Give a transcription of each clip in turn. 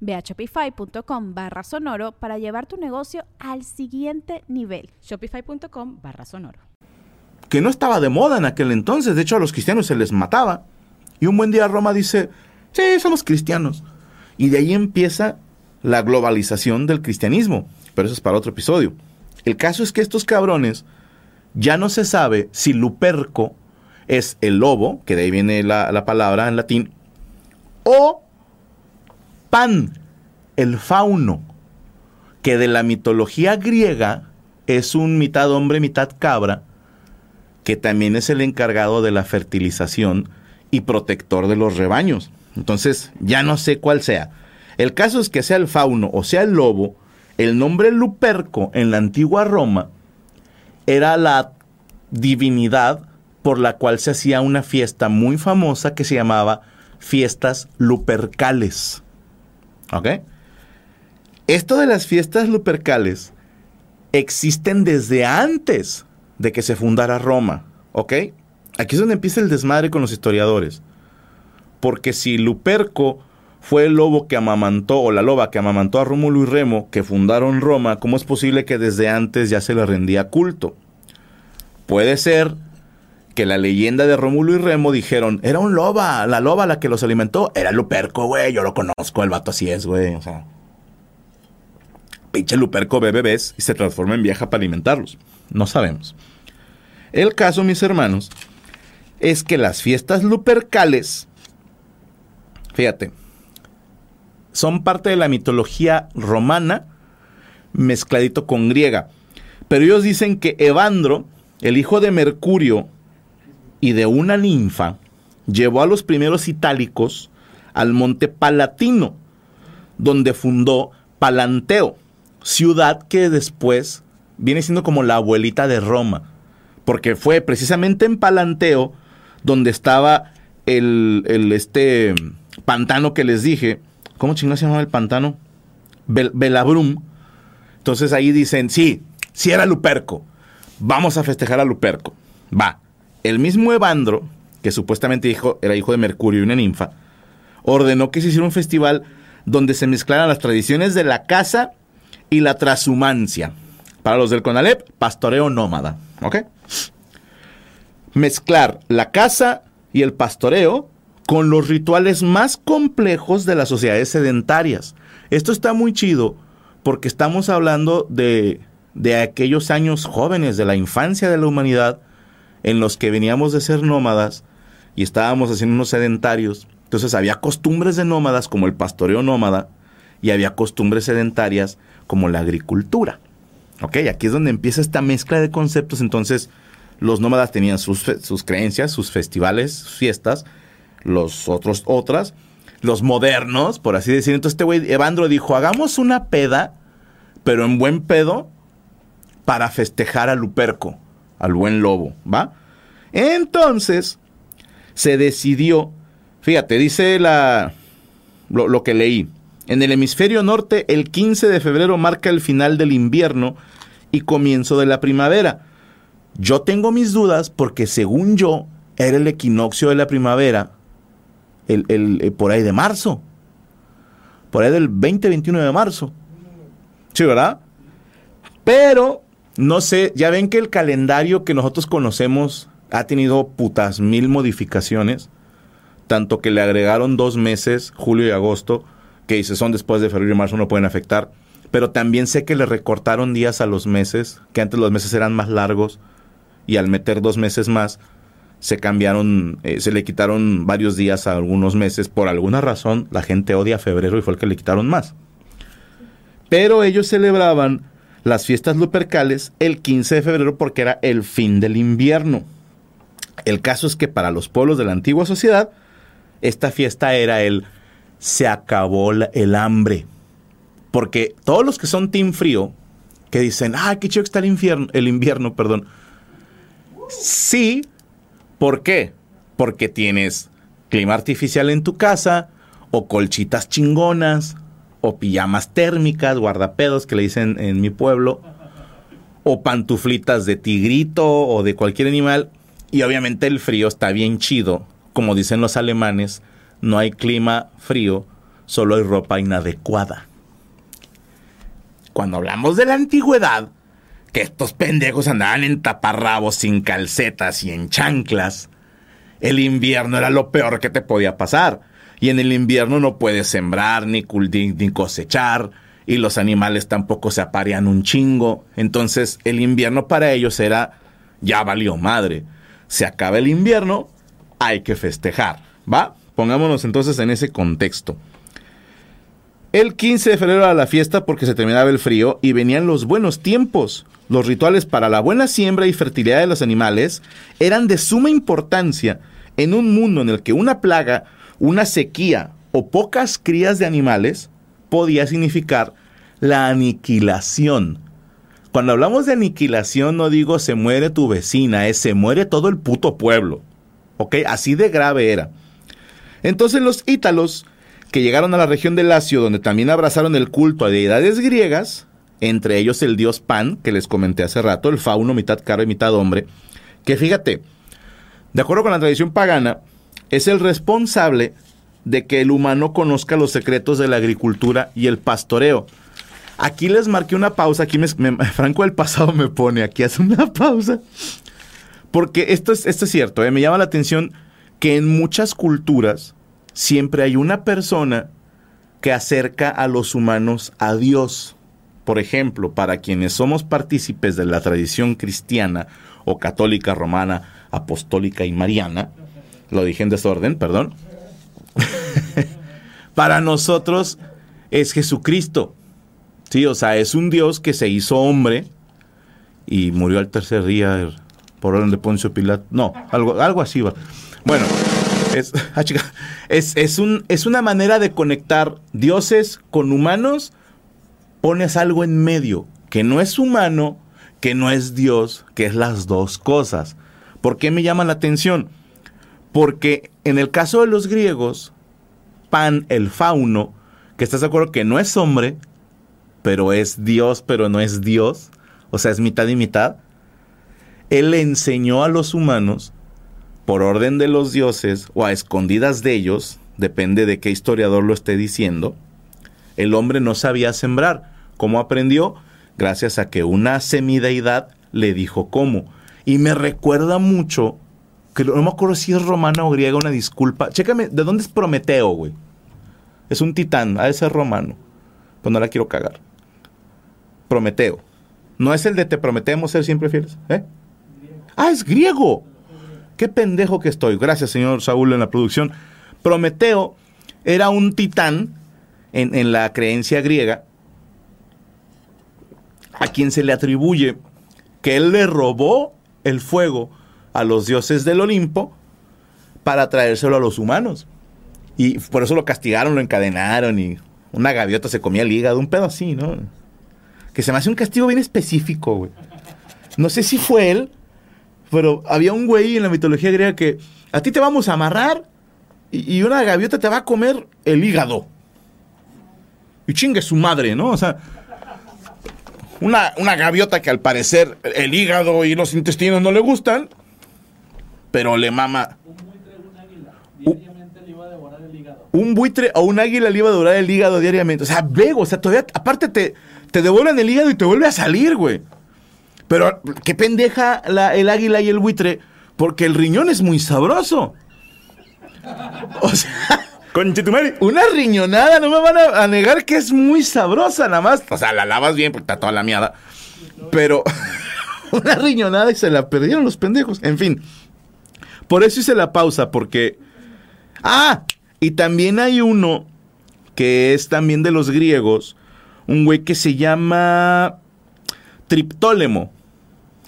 Ve a shopify.com barra sonoro para llevar tu negocio al siguiente nivel. Shopify.com barra sonoro. Que no estaba de moda en aquel entonces, de hecho a los cristianos se les mataba. Y un buen día Roma dice, sí, somos cristianos. Y de ahí empieza la globalización del cristianismo. Pero eso es para otro episodio. El caso es que estos cabrones ya no se sabe si Luperco es el lobo, que de ahí viene la, la palabra en latín, o Pan, el fauno, que de la mitología griega es un mitad hombre, mitad cabra, que también es el encargado de la fertilización y protector de los rebaños. Entonces, ya no sé cuál sea. El caso es que sea el fauno o sea el lobo, el nombre Luperco en la antigua Roma era la divinidad por la cual se hacía una fiesta muy famosa que se llamaba fiestas lupercales. ¿Ok? Esto de las fiestas lupercales existen desde antes de que se fundara Roma. ¿Ok? Aquí es donde empieza el desmadre con los historiadores. Porque si Luperco fue el lobo que amamantó, o la loba que amamantó a Rómulo y Remo, que fundaron Roma, ¿cómo es posible que desde antes ya se le rendía culto? Puede ser que la leyenda de Rómulo y Remo dijeron, era un loba, la loba la que los alimentó, era Luperco, güey, yo lo conozco, el vato así es, güey, o sea. Pinche Luperco ve bebés y se transforma en vieja para alimentarlos. No sabemos. El caso, mis hermanos, es que las fiestas lupercales, fíjate, son parte de la mitología romana mezcladito con griega. Pero ellos dicen que Evandro, el hijo de Mercurio, y de una ninfa, llevó a los primeros itálicos al monte Palatino, donde fundó Palanteo, ciudad que después viene siendo como la abuelita de Roma, porque fue precisamente en Palanteo donde estaba el, este pantano que les dije, ¿cómo chingados se llamaba el pantano? Belabrum. Entonces ahí dicen, sí, sí era Luperco, vamos a festejar a Luperco, va el mismo Evandro, que supuestamente era hijo de Mercurio y una ninfa, ordenó que se hiciera un festival donde se mezclaran las tradiciones de la caza y la transhumancia. Para los del Conalep, pastoreo nómada. ¿Ok? Mezclar la caza y el pastoreo con los rituales más complejos de las sociedades sedentarias. Esto está muy chido porque estamos hablando de, de aquellos años jóvenes, de la infancia de la humanidad, en los que veníamos de ser nómadas y estábamos haciendo unos sedentarios. Entonces había costumbres de nómadas como el pastoreo nómada y había costumbres sedentarias como la agricultura. ¿Ok? Aquí es donde empieza esta mezcla de conceptos. Entonces los nómadas tenían sus, sus creencias, sus festivales, sus fiestas, los otros otras, los modernos, por así decir. Entonces este güey, Evandro dijo, hagamos una peda, pero en buen pedo, para festejar a Luperco al buen lobo, ¿va? Entonces, se decidió, fíjate, dice la, lo, lo que leí, en el hemisferio norte el 15 de febrero marca el final del invierno y comienzo de la primavera. Yo tengo mis dudas porque según yo era el equinoccio de la primavera el, el, eh, por ahí de marzo. Por ahí del 20-21 de marzo. Sí, ¿verdad? Pero no sé, ya ven que el calendario que nosotros conocemos ha tenido putas mil modificaciones, tanto que le agregaron dos meses, julio y agosto, que si son después de febrero y marzo no pueden afectar, pero también sé que le recortaron días a los meses, que antes los meses eran más largos y al meter dos meses más, se cambiaron, eh, se le quitaron varios días a algunos meses. Por alguna razón, la gente odia febrero y fue el que le quitaron más. Pero ellos celebraban las fiestas lupercales el 15 de febrero porque era el fin del invierno. El caso es que para los pueblos de la antigua sociedad, esta fiesta era el se acabó el hambre. Porque todos los que son team frío, que dicen, ah, qué chido que está el, infierno, el invierno, perdón. Sí, ¿por qué? Porque tienes clima artificial en tu casa, o colchitas chingonas, o pijamas térmicas, guardapedos que le dicen en mi pueblo, o pantuflitas de tigrito o de cualquier animal. Y obviamente el frío está bien chido. Como dicen los alemanes, no hay clima frío, solo hay ropa inadecuada. Cuando hablamos de la antigüedad, que estos pendejos andaban en taparrabos sin calcetas y en chanclas, el invierno era lo peor que te podía pasar. Y en el invierno no puedes sembrar ni, ni cosechar y los animales tampoco se aparean un chingo. Entonces el invierno para ellos era ya valió madre. Se acaba el invierno, hay que festejar, ¿va? Pongámonos entonces en ese contexto. El 15 de febrero era la fiesta porque se terminaba el frío y venían los buenos tiempos. Los rituales para la buena siembra y fertilidad de los animales eran de suma importancia en un mundo en el que una plaga una sequía o pocas crías de animales podía significar la aniquilación. Cuando hablamos de aniquilación no digo se muere tu vecina, es se muere todo el puto pueblo. ¿Ok? Así de grave era. Entonces los ítalos, que llegaron a la región de Lacio, donde también abrazaron el culto a deidades griegas, entre ellos el dios Pan, que les comenté hace rato, el fauno mitad caro y mitad hombre, que fíjate, de acuerdo con la tradición pagana, es el responsable de que el humano conozca los secretos de la agricultura y el pastoreo. Aquí les marqué una pausa, aquí me, Franco del pasado me pone, aquí hace una pausa, porque esto es, esto es cierto, ¿eh? me llama la atención que en muchas culturas siempre hay una persona que acerca a los humanos a Dios. Por ejemplo, para quienes somos partícipes de la tradición cristiana o católica romana, apostólica y mariana, lo dije en desorden, perdón. Para nosotros es Jesucristo. Sí, o sea, es un Dios que se hizo hombre y murió al tercer día por orden de Poncio Pilato. No, algo, algo así va. Bueno, es, ah, es, es, un, es una manera de conectar dioses con humanos. Pones algo en medio, que no es humano, que no es Dios, que es las dos cosas. ¿Por qué me llama la atención? Porque en el caso de los griegos, Pan, el fauno, que estás de acuerdo que no es hombre, pero es Dios, pero no es Dios, o sea, es mitad y mitad, él le enseñó a los humanos, por orden de los dioses o a escondidas de ellos, depende de qué historiador lo esté diciendo, el hombre no sabía sembrar. ¿Cómo aprendió? Gracias a que una semideidad le dijo cómo. Y me recuerda mucho no me acuerdo si es romana o griega, una disculpa. Chécame, ¿de dónde es Prometeo, güey? Es un titán, ha de ser romano. Pues no la quiero cagar. Prometeo. No es el de te prometemos ser siempre fieles. ¿Eh? Ah, es griego. Qué pendejo que estoy. Gracias, señor Saúl, en la producción. Prometeo era un titán en, en la creencia griega a quien se le atribuye que él le robó el fuego a los dioses del Olimpo para traérselo a los humanos. Y por eso lo castigaron, lo encadenaron y una gaviota se comía el hígado, un pedo así, ¿no? Que se me hace un castigo bien específico, güey. No sé si fue él, pero había un güey en la mitología griega que a ti te vamos a amarrar y, una gaviota te va a comer el hígado. Y chingue su madre, ¿no? O sea, una, una gaviota que al parecer el hígado y los intestinos no le gustan, pero le mama. Un buitre o un águila le iba a devorar el hígado diariamente. O sea, vego, o sea, todavía, aparte te, te devuelven el hígado y te vuelve a salir, güey. Pero qué pendeja el águila y el buitre, porque el riñón es muy sabroso. O sea, una riñonada, no me van a, a, negar que es muy sabrosa, nada más. O sea, la lavas bien porque está toda la miada. Pero. una riñonada y se la perdieron los pendejos. En fin, por eso hice la pausa, porque... Ah, y también hay uno que es también de los griegos, un güey que se llama Triptólemo.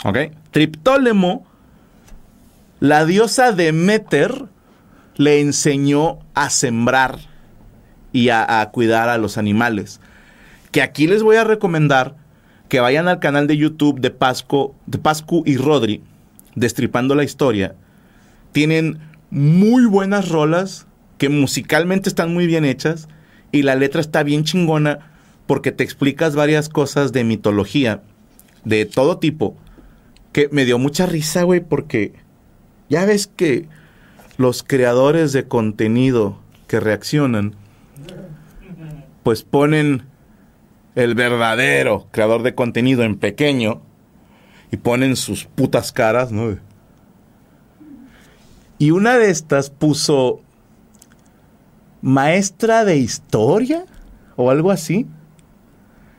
¿Ok? Triptólemo, la diosa Demeter, le enseñó a sembrar y a, cuidar a los animales. Que aquí les voy a recomendar que vayan al canal de YouTube de de Pascu y Rodri, destripando la historia. Tienen muy buenas rolas que musicalmente están muy bien hechas y la letra está bien chingona porque te explicas varias cosas de mitología de todo tipo que me dio mucha risa, güey, porque ya ves que los creadores de contenido que reaccionan pues ponen el verdadero creador de contenido en pequeño y ponen sus putas caras, ¿no? Y una de estas puso maestra de historia o algo así,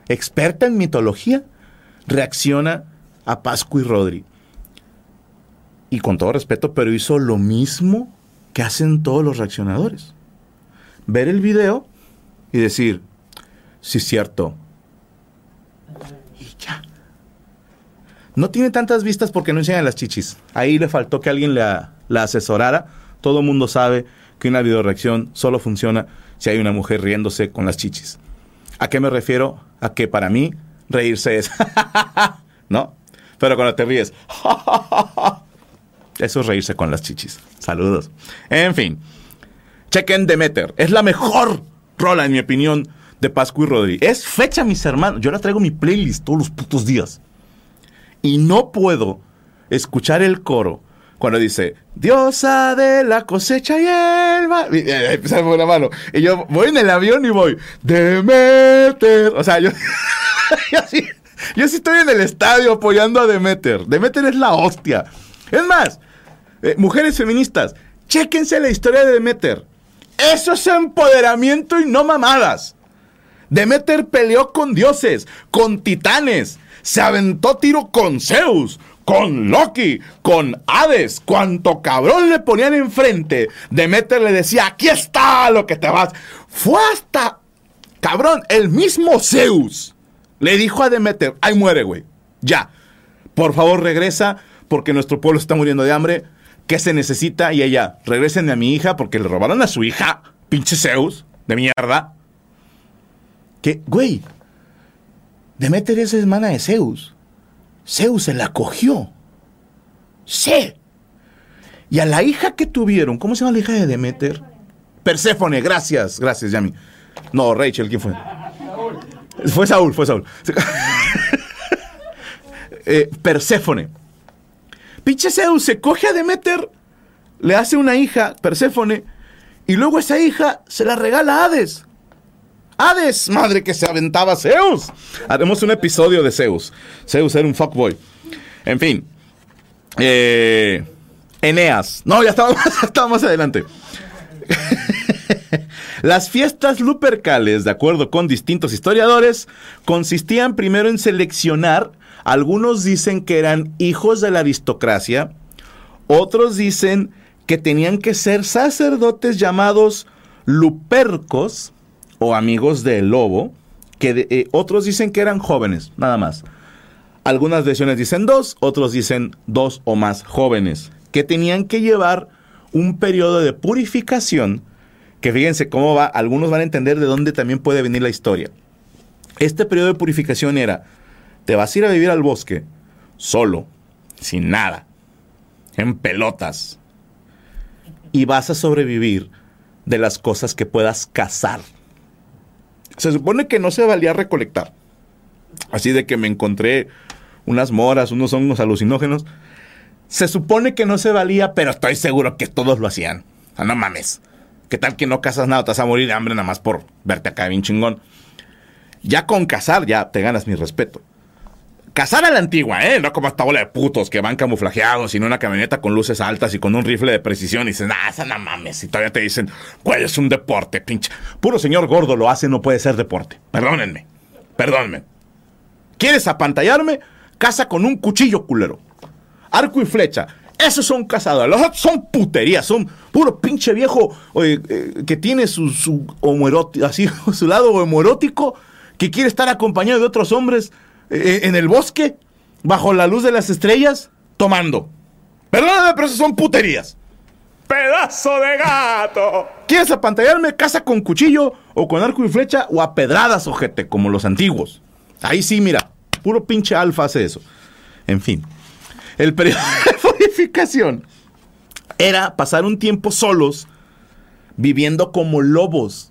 experta en mitología, reacciona a Pascu y Rodri. Y con todo respeto, pero hizo lo mismo que hacen todos los reaccionadores. Ver el video y decir, sí es cierto. Y ya. No tiene tantas vistas porque no enseñan las chichis. Ahí le faltó que alguien la, la asesorara. Todo mundo sabe que una video reacción solo funciona si hay una mujer riéndose con las chichis. ¿A qué me refiero? A que para mí reírse es ¿no? Pero cuando te ríes, eso es reírse con las chichis. Saludos. En fin, chequen Demeter. Es la mejor rola, en mi opinión, de Pascu y Rodri. Es fecha, mis hermanos. Yo la traigo en mi playlist todos los putos días. Y no puedo escuchar el coro cuando dice, diosa de la cosecha y el mar. Y, eh, la mano. Y yo voy en el avión y voy, Demeter. O sea, yo, yo sí estoy en el estadio apoyando a Demeter. Demeter es la hostia. Es más, eh, mujeres feministas, chéquense la historia de Demeter. Eso es empoderamiento y no mamadas. Demeter peleó con dioses, con titanes, se aventó tiro con Zeus, con Loki, con Hades, cuanto cabrón le ponían enfrente, Demeter le decía, aquí está lo que te vas. Fue hasta, cabrón, el mismo Zeus le dijo a Demeter, ay muere, güey, ya, por favor regresa porque nuestro pueblo está muriendo de hambre, ¿qué se necesita? Y ella, regresen a mi hija porque le robaron a su hija, pinche Zeus, de mierda. Que, güey, Demeter es hermana de Zeus. Zeus se la cogió. Sí. Y a la hija que tuvieron, ¿cómo se llama la hija de Demeter? Perséfone, gracias, gracias, Yami. No, Rachel, ¿quién fue? Fue Saúl, fue Saúl. eh, Perséfone. Pinche Zeus se coge a Demeter, le hace una hija, Perséfone, y luego esa hija se la regala a Hades. Hades, madre que se aventaba Zeus. Haremos un episodio de Zeus. Zeus era un fuckboy. En fin. Eh, Eneas. No, ya estaba, ya estaba más adelante. Las fiestas lupercales, de acuerdo con distintos historiadores, consistían primero en seleccionar, algunos dicen que eran hijos de la aristocracia, otros dicen que tenían que ser sacerdotes llamados lupercos o amigos del lobo, que de- eh, otros dicen que eran jóvenes, nada más. Algunas versiones dicen dos, otros dicen dos o más jóvenes, que tenían que llevar un periodo de purificación, que fíjense cómo va, algunos van a entender de dónde también puede venir la historia. Este periodo de purificación era, te vas a ir a vivir al bosque, solo, sin nada, en pelotas, y vas a sobrevivir de las cosas que puedas cazar. Se supone que no se valía recolectar. Así de que me encontré unas moras, unos hongos alucinógenos. Se supone que no se valía, pero estoy seguro que todos lo hacían. Ah, no mames. ¿Qué tal que no cazas nada? Te vas a morir de hambre nada más por verte acá bien chingón. Ya con cazar, ya te ganas mi respeto. Cazar a la antigua, ¿eh? No como esta bola de putos que van camuflajeados, sino una camioneta con luces altas y con un rifle de precisión. Y dicen, ah, esa no mames. Y todavía te dicen, güey, es un deporte, pinche. Puro señor gordo lo hace, no puede ser deporte. Perdónenme. Perdónenme. ¿Quieres apantallarme? caza con un cuchillo, culero. Arco y flecha. Esos son cazadores. Los otros son puterías. Son puro pinche viejo eh, que tiene su, su homoerótico, así, su lado homoerótico, que quiere estar acompañado de otros hombres eh, en el bosque, bajo la luz de las estrellas, tomando. Perdóname, pero esos son puterías. ¡Pedazo de gato! ¿Quieres apantallarme? Casa con cuchillo o con arco y flecha o a pedradas, ojete, como los antiguos. Ahí sí, mira, puro pinche alfa hace eso. En fin, el periodo de purificación era pasar un tiempo solos, viviendo como lobos.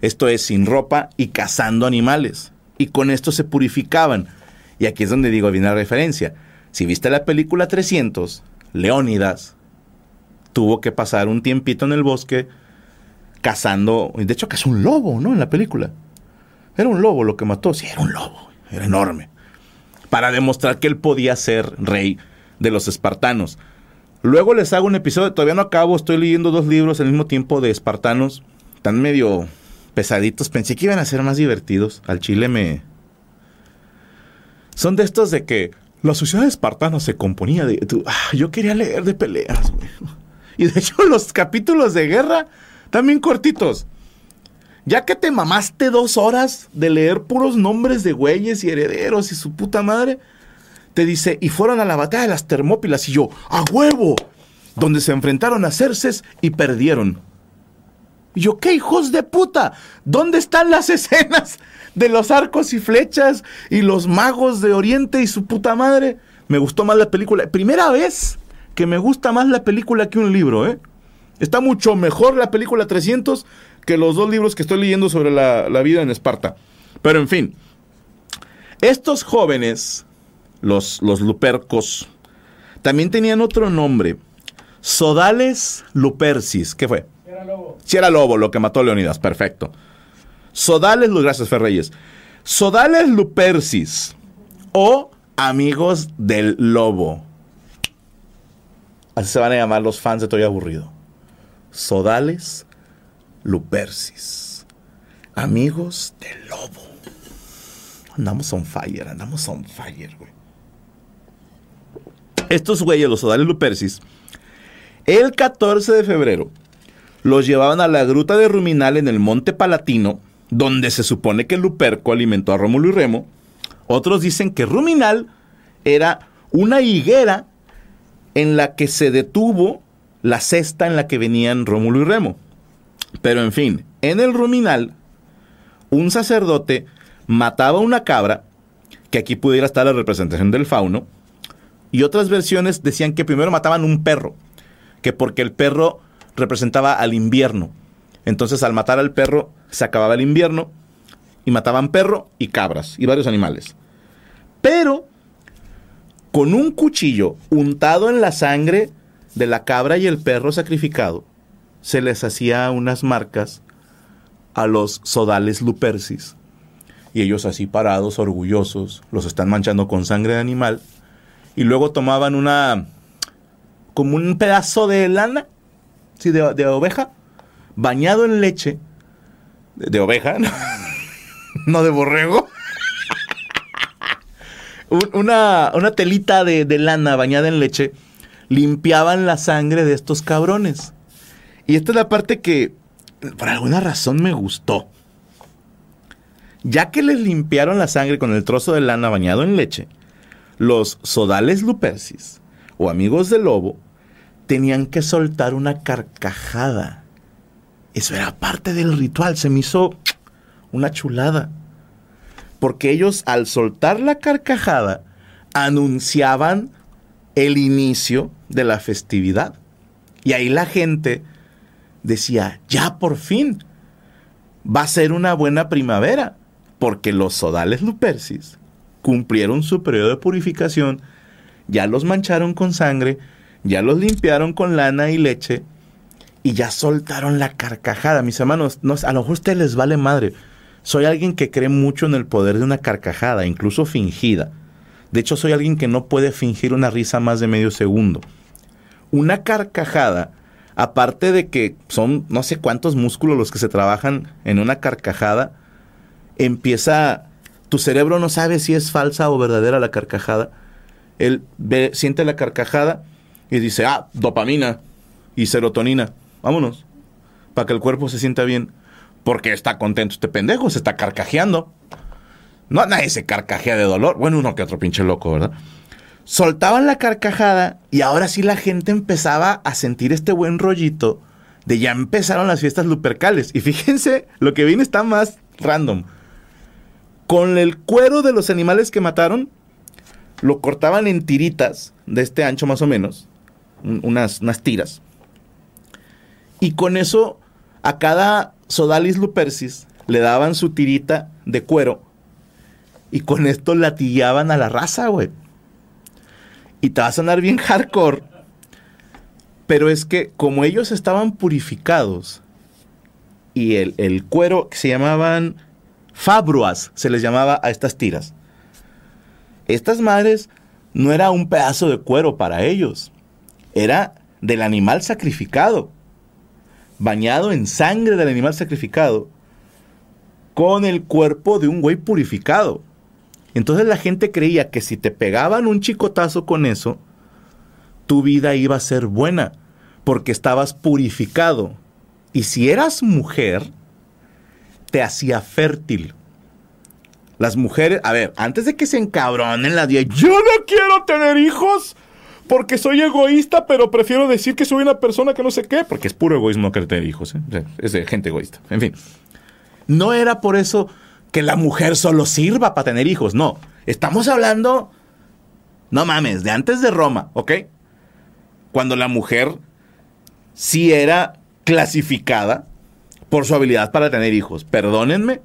Esto es, sin ropa y cazando animales. Y con esto se purificaban. Y aquí es donde digo, viene la referencia. Si viste la película 300, Leónidas tuvo que pasar un tiempito en el bosque cazando. De hecho, cazó un lobo, ¿no? En la película. Era un lobo lo que mató. Sí, era un lobo. Era enorme. Para demostrar que él podía ser rey de los espartanos. Luego les hago un episodio, todavía no acabo, estoy leyendo dos libros al mismo tiempo de espartanos. Están medio pesaditos. Pensé que iban a ser más divertidos. Al chile me... Son de estos de que la sociedad espartana se componía de... Ah, yo quería leer de peleas, güey. Y de hecho los capítulos de guerra también cortitos. Ya que te mamaste dos horas de leer puros nombres de güeyes y herederos y su puta madre, te dice, y fueron a la batalla de las Termópilas y yo, a huevo, donde se enfrentaron a Cerces y perdieron. Y yo, ¿qué hijos de puta? ¿Dónde están las escenas de los arcos y flechas y los magos de Oriente y su puta madre? Me gustó más la película. Primera vez que me gusta más la película que un libro, ¿eh? Está mucho mejor la película 300 que los dos libros que estoy leyendo sobre la, vida en Esparta. Pero en fin, estos jóvenes, los, los lupercos, también tenían otro nombre. Sodales lupercis. ¿Qué fue? Lobo. Si era lobo, lo que mató a Leonidas. Perfecto. Sodales, gracias Ferreyes. Sodales lupercis o amigos del lobo. Así se van a llamar los fans de Toy Aburrido. Sodales Lupercis. Amigos del lobo. Andamos on fire, andamos on fire, güey. Estos güeyes, los Sodales Lupercis, el 14 de febrero los llevaban a la gruta de Ruminal en el Monte Palatino, donde se supone que Luperco alimentó a Rómulo y Remo. Otros dicen que Ruminal era una higuera en la que se detuvo la cesta en la que venían Rómulo y Remo. Pero en fin, en el ruminal, un sacerdote mataba una cabra, que aquí pudiera estar la representación del fauno, y otras versiones decían que primero mataban un perro, que porque el perro representaba al invierno. Entonces al matar al perro se acababa el invierno y mataban perro y cabras y varios animales. Pero con un cuchillo untado en la sangre de la cabra y el perro sacrificado, se les hacía unas marcas a los sodales lupercis. Y ellos así parados, orgullosos, los están manchando con sangre de animal. Y luego tomaban una, como un pedazo de lana, ¿sí? de, oveja, bañado en leche, de, oveja, no de borrego una, telita de, de, lana bañada en leche, limpiaban la sangre de estos cabrones. Y esta es la parte que por alguna razón me gustó. Ya que les limpiaron la sangre con el trozo de lana bañado en leche, los sodales lupercis o amigos del lobo tenían que soltar una carcajada. Eso era parte del ritual, se me hizo una chulada porque ellos al soltar la carcajada anunciaban el inicio de la festividad. Y ahí la gente decía, ya por fin, va a ser una buena primavera, porque los sodales lupercis cumplieron su periodo de purificación, ya los mancharon con sangre, ya los limpiaron con lana y leche, y ya soltaron la carcajada. Mis hermanos, no, a lo mejor ustedes les vale madre, soy alguien que cree mucho en el poder de una carcajada, incluso fingida. De hecho, soy alguien que no puede fingir una risa más de medio segundo. Una carcajada, aparte de que son no sé cuántos músculos los que se trabajan en una carcajada, empieza, tu cerebro no sabe si es falsa o verdadera la carcajada, él siente la carcajada y dice, ah, dopamina y serotonina, vámonos, para que el cuerpo se sienta bien, porque está contento este pendejo, se está carcajeando. No, nadie se carcajea de dolor. Bueno, uno que otro pinche loco, ¿verdad? Soltaban la carcajada y ahora sí la gente empezaba a sentir este buen rollito de ya empezaron las fiestas lupercales. Y fíjense, lo que viene está más random. Con el cuero de los animales que mataron, lo cortaban en tiritas de este ancho más o menos, unas, unas tiras. Y con eso a cada Sodalis lupercis le daban su tirita de cuero y con esto latillaban a la raza, güey. Y te va a sonar bien hardcore, pero es que como ellos estaban purificados y el, el cuero que se llamaban fabruas, se les llamaba a estas tiras. Estas madres no era un pedazo de cuero para ellos, era del animal sacrificado, bañado en sangre del animal sacrificado, con el cuerpo de un güey purificado. Entonces la gente creía que si te pegaban un chicotazo con eso, tu vida iba a ser buena, porque estabas purificado. Y si eras mujer, te hacía fértil. Las mujeres, a ver, antes de que se encabronen la día, yo no quiero tener hijos porque soy egoísta, pero prefiero decir que soy una persona que no sé qué, porque es puro egoísmo querer tener hijos, ¿eh? es gente egoísta. En fin, no era por eso que la mujer solo sirva para tener hijos, no. Estamos hablando, no mames, de antes de Roma, ¿ok? Cuando la mujer sí era clasificada por su habilidad para tener hijos. Perdónenme,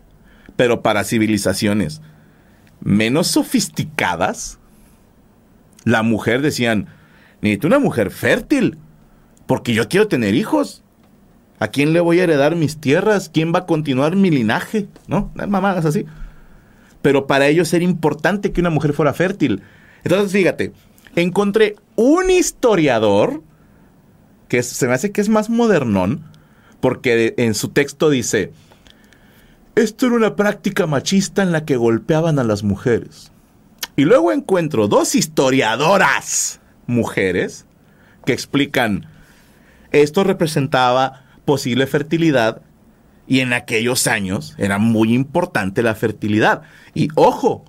pero para civilizaciones menos sofisticadas, la mujer decían, necesito una mujer fértil, porque yo quiero tener hijos. ¿A quién le voy a heredar mis tierras? ¿Quién va a continuar mi linaje? ¿No? Mamadas así. Pero para ellos era importante que una mujer fuera fértil. Entonces, fíjate, encontré un historiador que se me hace que es más modernón, porque en su texto dice, esto era una práctica machista en la que golpeaban a las mujeres. Y luego encuentro dos historiadoras mujeres que explican, esto representaba posible fertilidad y en aquellos años era muy importante la fertilidad. Y ojo,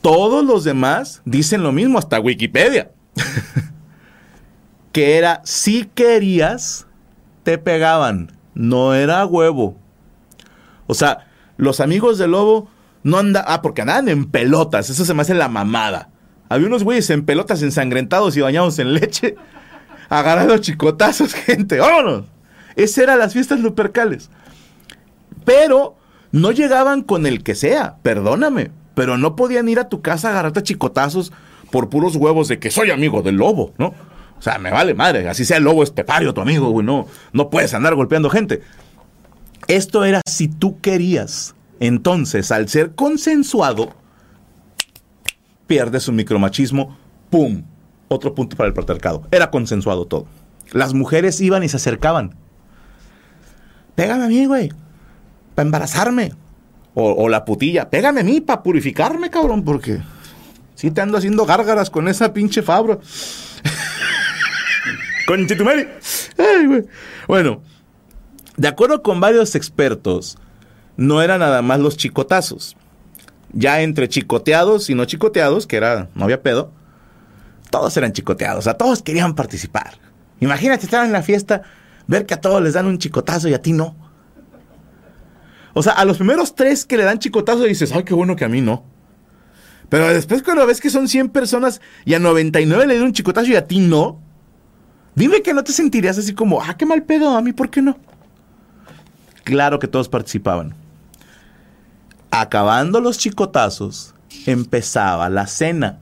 todos los demás dicen lo mismo, hasta Wikipedia. que era, si querías, te pegaban, no era huevo. O sea, los amigos del lobo no andan, ah, porque andaban en pelotas, eso se me hace la mamada. Había unos güeyes en pelotas ensangrentados y bañados en leche, agarrando chicotazos, gente, vámonos. Esas eran las fiestas lupercales. Pero no llegaban con el que sea, perdóname. Pero no podían ir a tu casa a agarrarte chicotazos por puros huevos de que soy amigo del lobo, ¿no? O sea, me vale madre, así sea el lobo estepario tu amigo, güey, no, no puedes andar golpeando gente. Esto era si tú querías. Entonces, al ser consensuado, pierde su micromachismo, ¡pum! Otro punto para el patriarcado. Era consensuado todo. Las mujeres iban y se acercaban pégame a mí, güey, para embarazarme. O, la putilla, pégame a mí para purificarme, cabrón, porque si te ando haciendo gárgaras con esa pinche fabra. con Chitumari. Ay, güey. Bueno, de acuerdo con varios expertos, no eran nada más los chicotazos. Ya entre chicoteados y no chicoteados, que era, no había pedo, todos eran chicoteados, sea, todos querían participar. Imagínate estar en la fiesta ver que a todos les dan un chicotazo y a ti no. O sea, a los primeros tres que le dan chicotazo dices, ay, qué bueno que a mí no. Pero después cuando ves que son 100 personas y a 99 le dan un chicotazo y a ti no, dime que no te sentirías así como, ah, qué mal pedo, a mí, ¿por qué no? Claro que todos participaban. Acabando los chicotazos, empezaba la cena.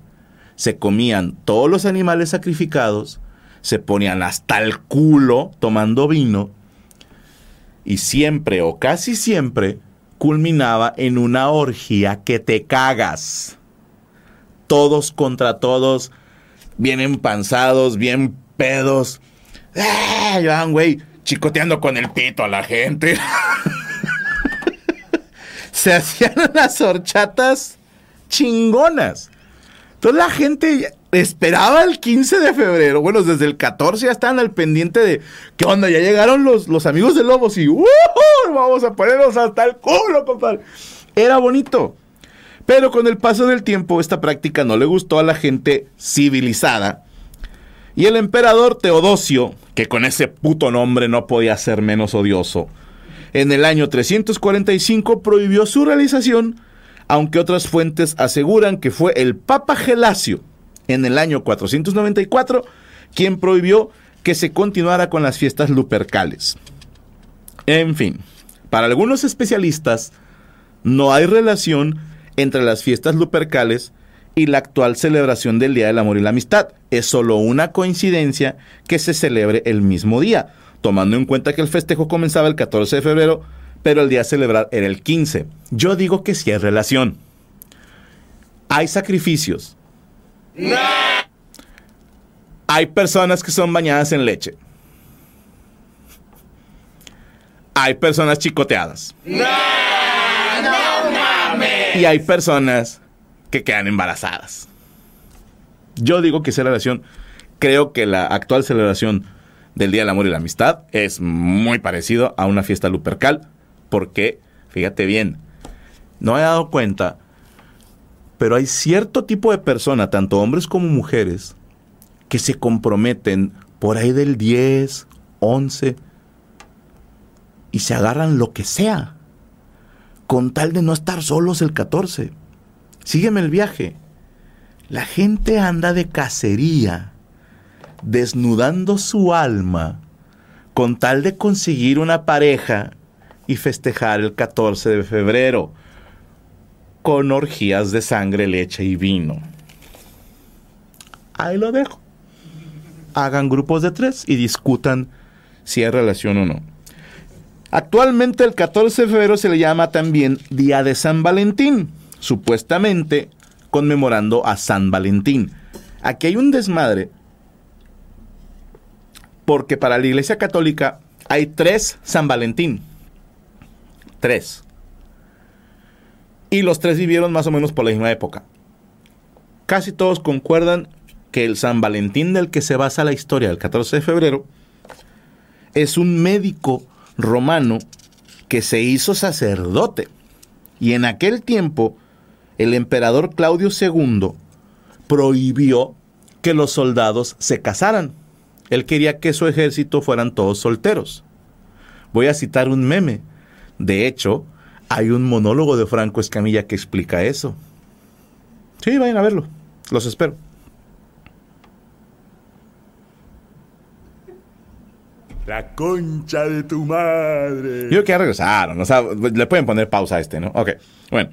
Se comían todos los animales sacrificados se ponían hasta el culo tomando vino y siempre o casi siempre culminaba en una orgía que te cagas. Todos contra todos, bien empanzados, bien pedos. ¡Ah! güey, chicoteando con el pito a la gente. Se hacían las horchatas chingonas. Toda la gente esperaba el 15 de febrero. Bueno, desde el 14 ya estaban al pendiente de qué onda, ya llegaron los, los amigos de Lobos y vamos a ponernos hasta el culo, compadre. Era bonito. Pero con el paso del tiempo, esta práctica no le gustó a la gente civilizada. Y el emperador Teodosio, que con ese puto nombre no podía ser menos odioso, en el año 345 prohibió su realización, aunque otras fuentes aseguran que fue el Papa Gelasio, en el año 494, quien prohibió que se continuara con las fiestas lupercales. En fin, para algunos especialistas, no hay relación entre las fiestas lupercales y la actual celebración del Día del Amor y la Amistad. Es solo una coincidencia que se celebre el mismo día, tomando en cuenta que el festejo comenzaba el 14 de febrero, pero el día a celebrar era el 15. Yo digo que sí hay relación. Hay sacrificios. Hay personas que son bañadas en leche. Hay personas chicoteadas. Y hay personas que quedan embarazadas. Yo digo que esa relación, creo que la actual celebración del Día del Amor y la Amistad es muy parecido a una fiesta lupercal, porque, fíjate bien, no he dado cuenta, pero hay cierto tipo de persona, tanto hombres como mujeres, que se comprometen por ahí del 10, 11, y se agarran lo que sea con tal de no estar solos el 14. Sígueme el viaje. La gente anda de cacería, desnudando su alma, con tal de conseguir una pareja y festejar el 14 de febrero, con orgías de sangre, leche y vino. Ahí lo dejo. Hagan grupos de tres y discutan si hay relación o no. Actualmente el 14 de febrero se le llama también Día de San Valentín, supuestamente conmemorando a San Valentín. Aquí hay un desmadre porque para la Iglesia Católica hay tres San Valentín. Tres. Y los tres vivieron más o menos por la misma época. Casi todos concuerdan que el San Valentín del que se basa la historia del 14 de febrero es un médico romano que se hizo sacerdote. Y en aquel tiempo, el emperador Claudio II prohibió que los soldados se casaran. Él quería que su ejército fueran todos solteros. Voy a citar un meme. De hecho, hay un monólogo de Franco Escamilla que explica eso. Sí, vayan a verlo. Los espero. La concha de tu madre. Yo que ya regresaron, o sea, le pueden poner pausa a este, ¿no? Ok, bueno.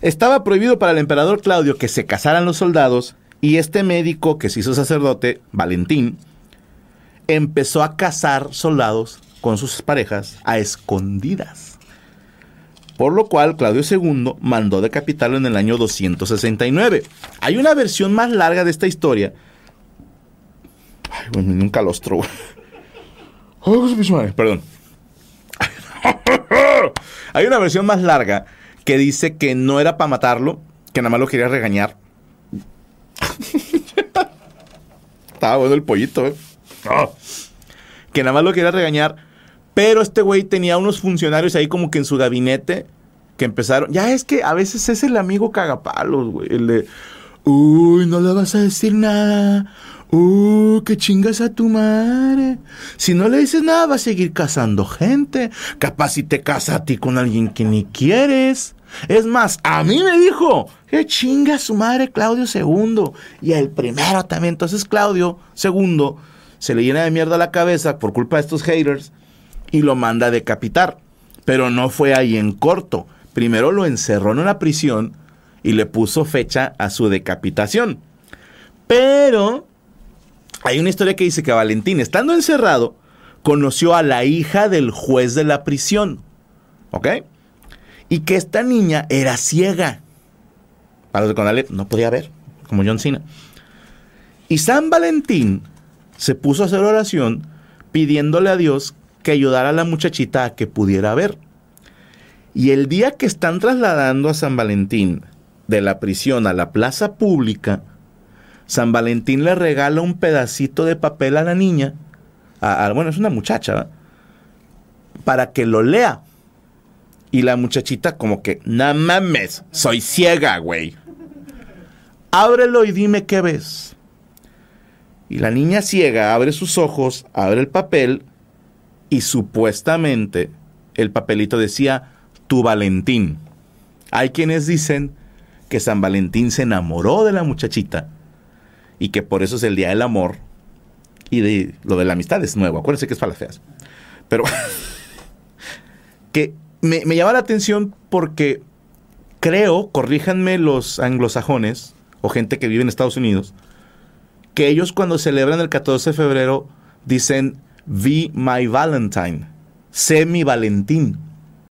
Estaba prohibido para el emperador Claudio que se casaran los soldados y este médico que se hizo sacerdote, Valentín, empezó a cazar soldados con sus parejas a escondidas. Por lo cual Claudio II mandó decapitarlo en el año 269. Hay una versión más larga de esta historia. Ay, bueno, nunca los trobo. Perdón. Hay una versión más larga que dice que no era para matarlo, que nada más lo quería regañar. Estaba bueno el pollito, ¿eh? Ah. Que nada más lo quería regañar. Pero este güey tenía unos funcionarios ahí como que en su gabinete que empezaron. Ya es que a veces es el amigo cagapalos, güey. El de. Uy, no le vas a decir nada. Uh, que chingas a tu madre. Si no le dices nada, va a seguir cazando gente. Capaz si te casa a ti con alguien que ni quieres. Es más, a mí me dijo que chinga a su madre Claudio II. Y el primero también. Entonces Claudio II se le llena de mierda la cabeza por culpa de estos haters y lo manda a decapitar. Pero no fue ahí en corto. Primero lo encerró en una prisión y le puso fecha a su decapitación. Pero hay una historia que dice que Valentín, estando encerrado, conoció a la hija del juez de la prisión. ¿Ok? Y que esta niña era ciega. Para los de Conalep no podía ver, como John Cena. Y San Valentín se puso a hacer oración pidiéndole a Dios que ayudara a la muchachita a que pudiera ver. Y el día que están trasladando a San Valentín de la prisión a la plaza pública, San Valentín le regala un pedacito de papel a la niña, a- bueno, es una muchacha, ¿verdad? para que lo lea. Y la muchachita como que, no mames, soy ciega, güey. Ábrelo y dime qué ves. Y la niña ciega abre sus ojos, abre el papel y supuestamente el papelito decía, tu Valentín. Hay quienes dicen que San Valentín se enamoró de la muchachita y que por eso es el Día del Amor y de lo de la amistad es nuevo. Acuérdense que es para las feas. Pero que me, me llama la atención porque creo, corríjanme los anglosajones o gente que vive en Estados Unidos, que ellos cuando celebran el 14 de febrero dicen, Be my Valentine, sé mi Valentín.